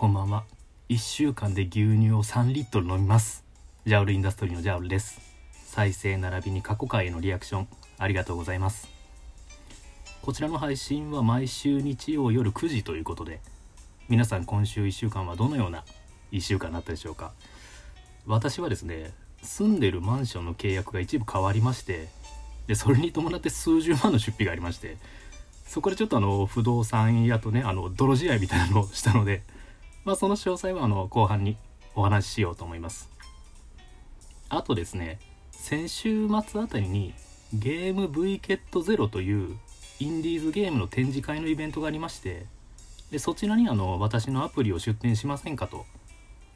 こんばんは。1週間で牛乳を3リットル飲みます。ジャウルインダストリーのジャウルです。再生並びに過去回へのリアクションありがとうございます。こちらの配信は毎週日曜夜9時ということで皆さん今週1週間はどのような1週間になったでしょうか。私はですね住んでるマンションの契約が一部変わりましてでそれに伴って数十万の出費がありましてそこでちょっとあの不動産屋とねあの泥仕合みたいなのをしたのでまあその詳細はあの後半にお話ししようと思います。あとですね先週末あたりにゲーム V ケットゼロというインディーズゲームの展示会のイベントがありましてでそちらにあの私のアプリを出展しませんかと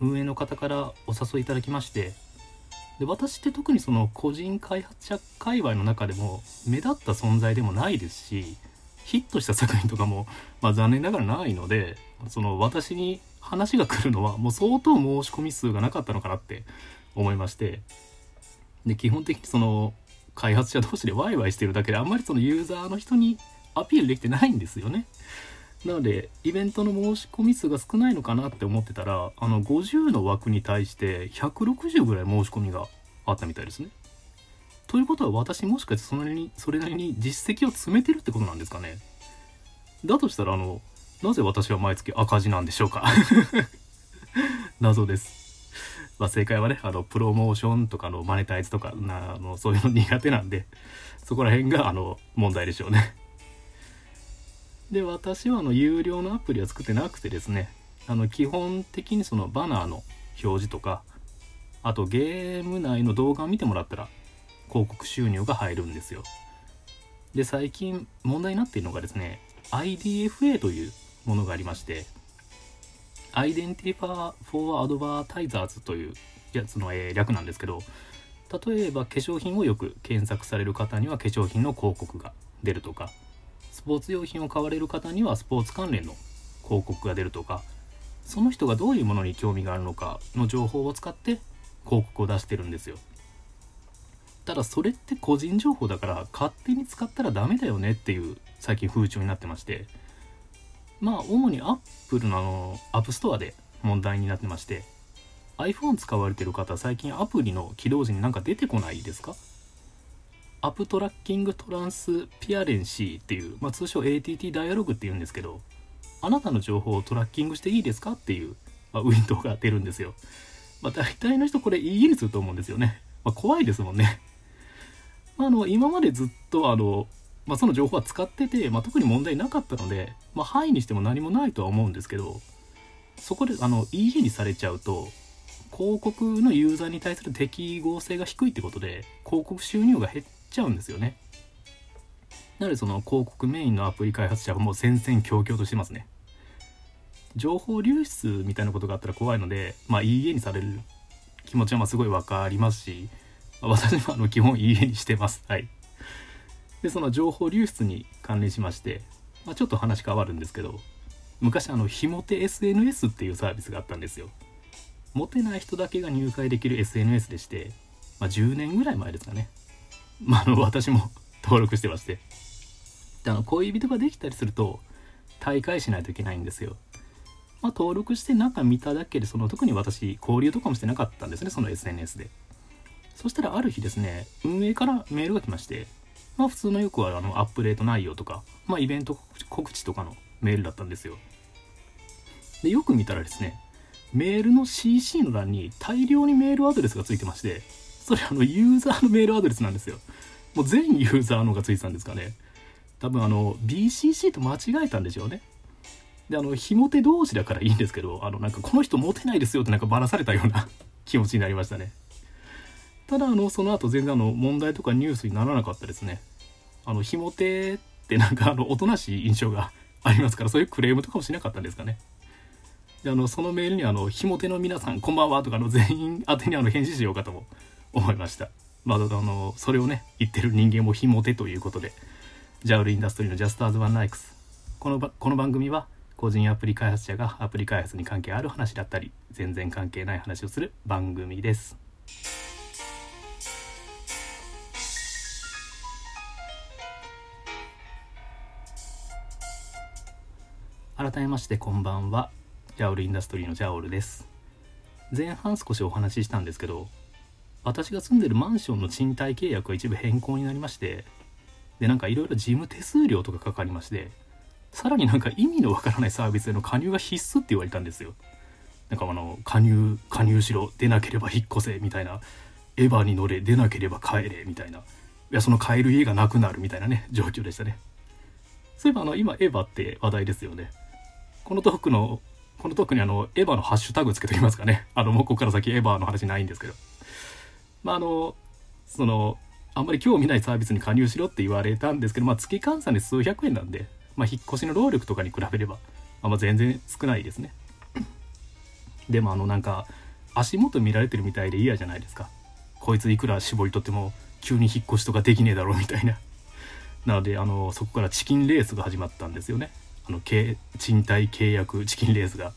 運営の方からお誘いいただきましてで私って特にその個人開発者界隈の中でも目立った存在でもないですしヒットした作品とかも、まあ、残念ながらないのでその私に話が来るのはもう相当申し込み数がなかったのかなって思いましてで基本的にその開発者同士でワイワイしてるだけであんまりそのユーザーの人にアピールできてないんですよね。なのでイベントの申し込み数が少ないのかなって思ってたらあの50の枠に対して160ぐらい申し込みがあったみたいですね。ということは私もしかしてそれなりにそれなりに実績を詰めてるってことなんですかね？だとしたらあのなぜ私は毎月赤字なんでしょうか？謎です。まあ、正解はねあのプロモーションとかのマネタイズとかなあのそういうの苦手なんでそこら辺があの問題でしょうね。で私はあの有料のアプリは作ってなくてですねあの基本的にそのバナーの表示とかあとゲーム内の動画を見てもらったら広告収入が入るんですよ。で最近問題になっているのがですね IDFA というものがありまして Identifier for Advertisers というやつの、えー、略なんですけど例えば化粧品をよく検索される方には化粧品の広告が出るとかスポーツ用品を買われる方にはスポーツ関連の広告が出るとかその人がどういうものに興味があるのかの情報を使って広告を出してるんですよ。ただそれって個人情報だから勝手に使ったらダメだよねっていう最近風潮になってましてまあ主に Apple のあの App Store で問題になってまして iPhone 使われてる方最近アプリの起動時になんか出てこないですか？アップトラッキングトランスピアレンシーっていう、まあ、通称 ATT ダイアログっていうんですけどあなたの情報をトラッキングしていいですかっていう、まあ、ウィンドウが出るんですよ。まあ、大体の人これいいにすると思うんですよね。まあ、怖いですもんね。あ、の今までずっとあの、まあ、その情報は使ってて、まあ、特に問題なかったので、まあ、範囲にしても何もないとは思うんですけどそこであのいいにされちゃうと広告のユーザーに対する適合性が低いってことで広告収入が減っちゃうんですよね。なのでその広告メインのアプリ開発者はもう戦々恐々としてますね。情報流出みたいなことがあったら怖いので、まあ、いいえにされる気持ちはまあすごい分かりますし、私もあの基本いいえにしてます。はい。で、その情報流出に関連しまして、まあ、ちょっと話変わるんですけど、昔あの、ひもて SNS っていうサービスがあったんですよ。モテない人だけが入会できる SNS でして、まあ、10年ぐらい前ですかね。まあ、あの私も 登録してましてであの恋人ができたりすると大会しないといけないんですよ。まあ、登録して中見ただけでその特に私交流とかもしてなかったんですねその SNS で。そしたらある日ですね運営からメールが来ましてまあ普通のよくはあのアップデート内容とか、まあ、イベント告知とかのメールだったんですよ。でよく見たらですねメールの CC の欄に大量にメールアドレスがついてましてそれあのユーザーのメールアドレスなんですよ。もう全ユーザーのがついてたんですかね。多分あの BCC と間違えたんでしょうね。で、あの、ひも手同士だからいいんですけど、あの、なんかこの人モテないですよってなんかばらされたような 気持ちになりましたね。ただ、あの、その後全然あの、問題とかニュースにならなかったですね。あの、ひも手ってなんかあの、おとなしい印象がありますから、そういうクレームとかもしなかったんですかね。で、あの、そのメールにあの、非モテの皆さん、こんばんはとかの全員宛てにあの、返事しようかとも思いました。まあ、あの、それをね、言ってる人間も非モテということで、ジャウルインダストリーの Just As One Likes。このこの番組は、個人アプリ開発者がアプリ開発に関係ある話だったり、全然関係ない話をする番組です。改めましてこんばんは。ジャオルインダストリーのジャオルです。前半少しお話ししたんですけど私が住んでるマンションの賃貸契約が一部変更になりましてでなんかいろいろ事務手数料とかかかりましてさらになんか意味のわからないサービスへの加入が必須って言われたんですよ。なんかあの加入加入しろ出なければ引っ越せみたいなエヴァに乗れ出なければ帰れみたいな。いやその帰る家がなくなるみたいなね状況でしたね。そういえばあの今エヴァって話題ですよね。このトークのこのトークにあのエヴァのハッシュタグつけときますかね。あのもうここから先エヴァの話ないんですけど。まああのそのあんまり興味ないサービスに加入しろって言われたんですけど、まあ、月換算で数百円なんで、まあ、引っ越しの労力とかに比べれば、あま、全然少ないですね。でもあのなんか足元見られてるみたいで嫌じゃないですか。こいついくら絞り取っても急に引っ越しとかできねえだろうみたいな。なのであのそこからチキンレースが始まったんですよね。あの賃貸契約チキンレースが。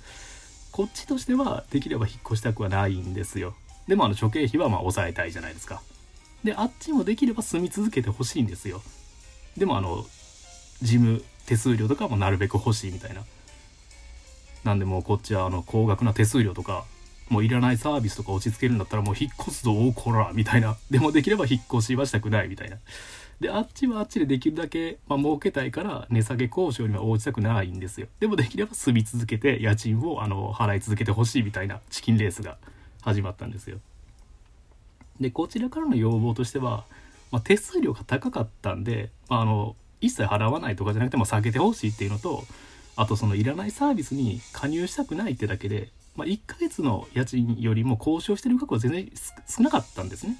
こっちとしてはできれば引っ越したくはないんですよ。でもあの諸経費はまあ抑えたいじゃないですか。であっちもできれば住み続けてほしいんですよ。でもあの事務手数料とかもなるべく欲しいみたいな。なんでもうこっちはあの高額な手数料とかもういらないサービスとか落ち着けるんだったらもう引っ越すぞおこらみたいな。でもできれば引っ越しはしたくないみたいな。であっちはあっちでできるだけ、まあ、儲けたいから値下げ交渉には応じたくないんですよ。でもできれば住み続けて家賃をあの払い続けてほしいみたいなチキンレースが始まったんですよ。でこちらからの要望としては、まあ、手数料が高かったんで、まあ、あの一切払わないとかじゃなくても下げてほしいっていうのとあとそのいらないサービスに加入したくないってだけで、まあ、1ヶ月の家賃よりも交渉してる額は全然少なかったんですね。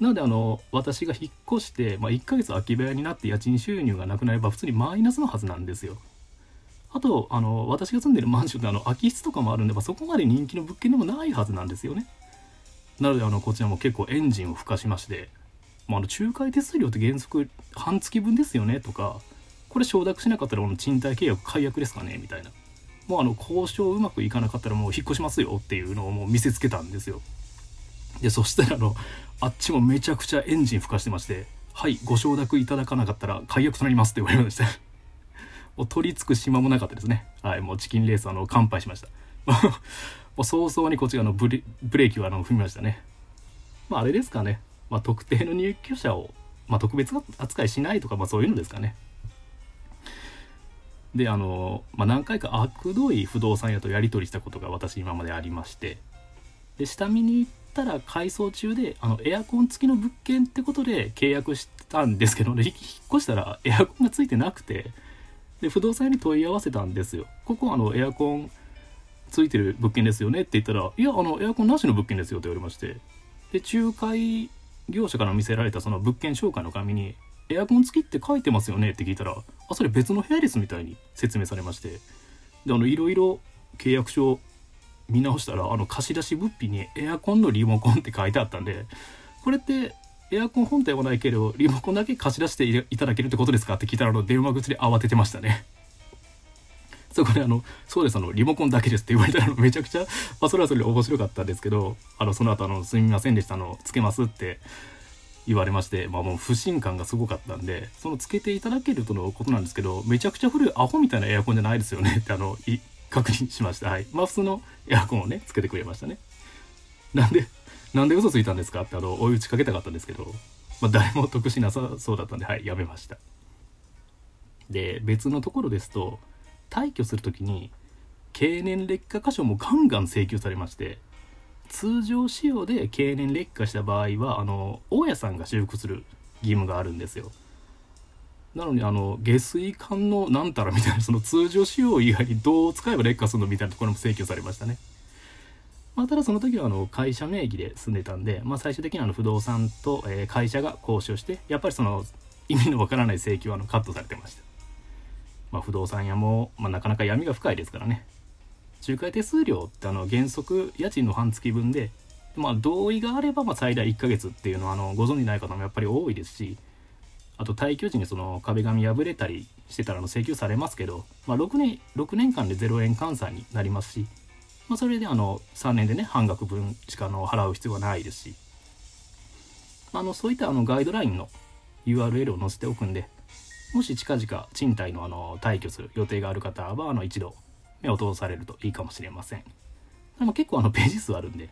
なのであの私が引っ越して、まあ、1ヶ月空き部屋になって家賃収入がなくなれば普通にマイナスのはずなんですよ。あとあの私が住んでるマンションってあの空き室とかもあるんで、まあ、そこまで人気の物件でもないはずなんですよね。なのであのこちらも結構エンジンを吹かしまして、まあ、あの仲介手数料って原則半月分ですよねとかこれ承諾しなかったらこの賃貸契約解約ですかねみたいなもうあの交渉うまくいかなかったらもう引っ越しますよっていうのをもう見せつけたんですよ。でそしたらあのあっちもめちゃくちゃエンジン吹かしてまして「はいご承諾いただかなかったら解約となります」って言われましたもう取り付く島もなかったですね。はいもうチキンレースあの乾杯しました。もう早々にこっちがのブレブレーキをあの踏みましたね。まああれですかね、まあ、特定の入居者を、まあ、特別扱いしないとか、まあ、そういうのですかね。であの、まあ、何回か悪どい不動産屋とやり取りしたことが私今までありまして。で下見に行ったら改装中であのエアコン付きの物件ってことで契約したんですけど、ね、引っ越したらエアコンがついてなくてで不動産屋に問い合わせたんですよ。ここあのエアコンついてる物件ですよね？って言ったら「いやあのエアコンなしの物件ですよ」って言われまして。で仲介業者から見せられたその物件紹介の紙に「エアコン付きって書いてますよね?」って聞いたら「あそれ別の部屋です」みたいに説明されまして。であのいろいろ契約書見直したらあの貸し出し物品にエアコンのリモコンって書いてあったんでこれってエアコン本体はないけどリモコンだけ貸し出していただけるってことですか？って聞いたらあの電話口で慌ててましたね。そこであの「そうですあのリモコンだけです」って言われたらめちゃくちゃ、まあ、それはそれで面白かったんですけどあのその後あのすみませんでしたあのつけますって言われまして、まあ、もう不信感がすごかったんでそのつけていただけるとのことなんですけどめちゃくちゃ古いアホみたいなエアコンじゃないですよねってあの確認しました。はい。まあ普通のエアコンをねつけてくれましたね。なんでなんで嘘ついたんですか？ってあの追い打ちかけたかったんですけど、まあ、誰も得しなさそうだったんではいやめました。で別のところですと退去する時に経年劣化箇所もガンガン請求されまして通常使用で経年劣化した場合はあの大家さんが修復する義務があるんですよ。なのにあの下水管のなんたらみたいなその通常使用以外にどう使えば劣化するのみたいなところも請求されましたね。まあ、ただその時はあの会社名義で住んでたんで、まあ、最終的にあの不動産と、え会社が交渉してやっぱりその意味のわからない請求はあのカットされてました。まあ、不動産屋も、まあ、なかなか闇が深いですからね。仲介手数料ってあの原則家賃の半月分で、まあ、同意があればま最大1ヶ月っていうのはあのご存じない方もやっぱり多いですしあと退去時にその壁紙破れたりしてたらの請求されますけど、まあ、6, 年6年間で0円換算になりますし、まあ、それであの3年でね半額分しかの払う必要はないですしあのそういったあのガイドラインの URL を載せておくんでもし近々賃貸のあの退去する予定がある方はあの一度目を通されるといいかもしれません。でも結構あのページ数あるんで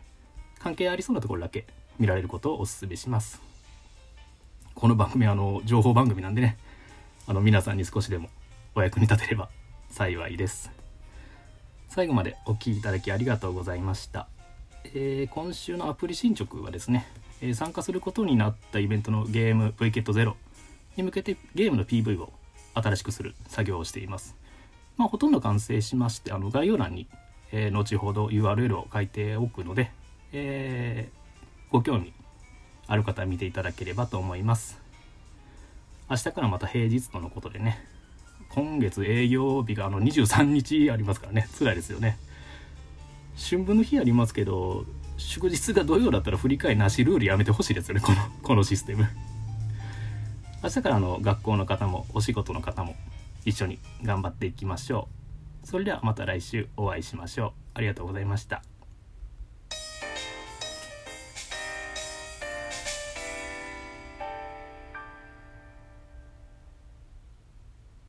関係ありそうなところだけ見られることをお勧めします。この番組はあの情報番組なんでねあの皆さんに少しでもお役に立てれば幸いです。最後までお聴きいただきありがとうございました、えー、今週のアプリ進捗はですね、えー、参加することになったイベントのゲーム VKET0 に向けてゲームの PV を新しくする作業をしています。まあほとんど完成しましてあの概要欄に、えー、後ほど URL を書いておくので、えご興味ある方は見ていただければと思います。明日からまた平日とのことでね今月営業日があの23日ありますからね辛いですよね。春分の日ありますけど祝日が土曜だったら振り替えなしルールやめてほしいですよねこのこのシステム。明日からの学校の方もお仕事の方も一緒に頑張っていきましょう。それではまた来週お会いしましょう。ありがとうございました。